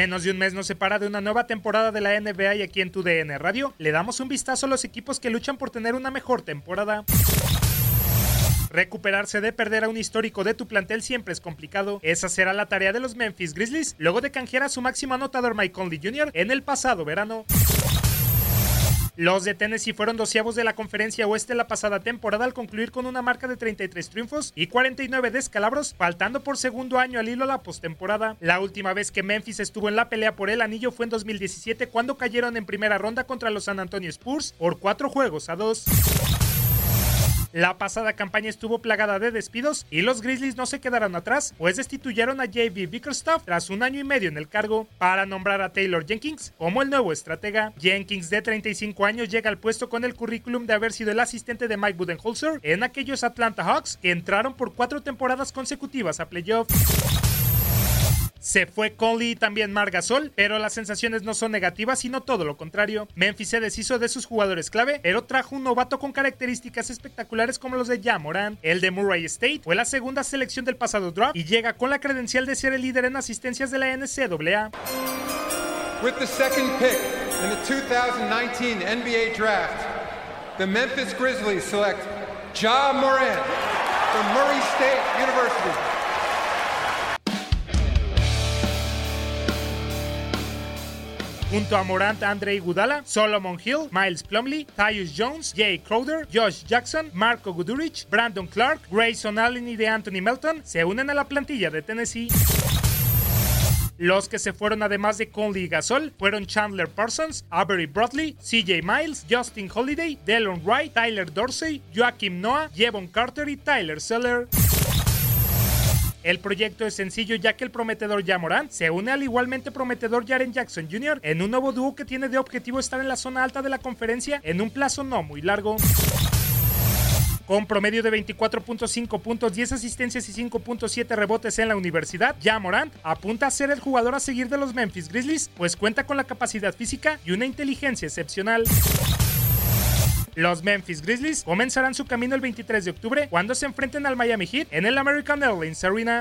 Menos de un mes nos separa de una nueva temporada de la NBA y aquí en tu DN Radio le damos un vistazo a los equipos que luchan por tener una mejor temporada. Recuperarse de perder a un histórico de tu plantel siempre es complicado. Esa será la tarea de los Memphis Grizzlies luego de canjear a su máximo anotador Mike Conley Jr. en el pasado verano. Los de Tennessee fueron doceavos de la conferencia oeste la pasada temporada al concluir con una marca de 33 triunfos y 49 descalabros, faltando por segundo año al hilo la postemporada. La última vez que Memphis estuvo en la pelea por el anillo fue en 2017 cuando cayeron en primera ronda contra los San Antonio Spurs por cuatro juegos a dos. La pasada campaña estuvo plagada de despidos y los Grizzlies no se quedaron atrás, pues destituyeron a JB Bickerstaff tras un año y medio en el cargo para nombrar a Taylor Jenkins como el nuevo estratega. Jenkins, de 35 años, llega al puesto con el currículum de haber sido el asistente de Mike Budenholzer en aquellos Atlanta Hawks que entraron por cuatro temporadas consecutivas a playoffs. Se fue Conley y también Margasol, pero las sensaciones no son negativas, sino todo lo contrario. Memphis se deshizo de sus jugadores clave, pero trajo un novato con características espectaculares como los de Jamoran. El de Murray State fue la segunda selección del pasado draft y llega con la credencial de ser el líder en asistencias de la NCAA. With the second pick in the 2019 NBA draft, the Memphis Grizzlies select Ja Morant from Murray State University. Junto a Morant, Andre Iguodala, Solomon Hill, Miles Plumley, Tyus Jones, Jay Crowder, Josh Jackson, Marco Gudurich, Brandon Clark, Grayson Allen y de Anthony Melton se unen a la plantilla de Tennessee. Los que se fueron además de Conley y Gasol fueron Chandler Parsons, Avery Bradley, CJ Miles, Justin Holiday, Delon Wright, Tyler Dorsey, Joachim Noah, Jevon Carter y Tyler Seller. El proyecto es sencillo ya que el prometedor Jamoran se une al igualmente prometedor Jaren Jackson Jr. en un nuevo dúo que tiene de objetivo estar en la zona alta de la conferencia en un plazo no muy largo. Con promedio de 24.5 puntos, 10 asistencias y 5.7 rebotes en la universidad, ya apunta a ser el jugador a seguir de los Memphis Grizzlies, pues cuenta con la capacidad física y una inteligencia excepcional. Los Memphis Grizzlies comenzarán su camino el 23 de octubre cuando se enfrenten al Miami Heat en el American Airlines Arena.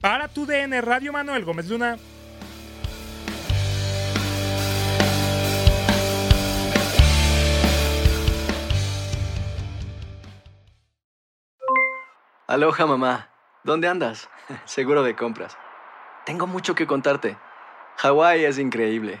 Para tu DN Radio Manuel Gómez Luna. Aloha mamá, ¿dónde andas? Seguro de compras. Tengo mucho que contarte. Hawái es increíble.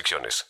restricciones.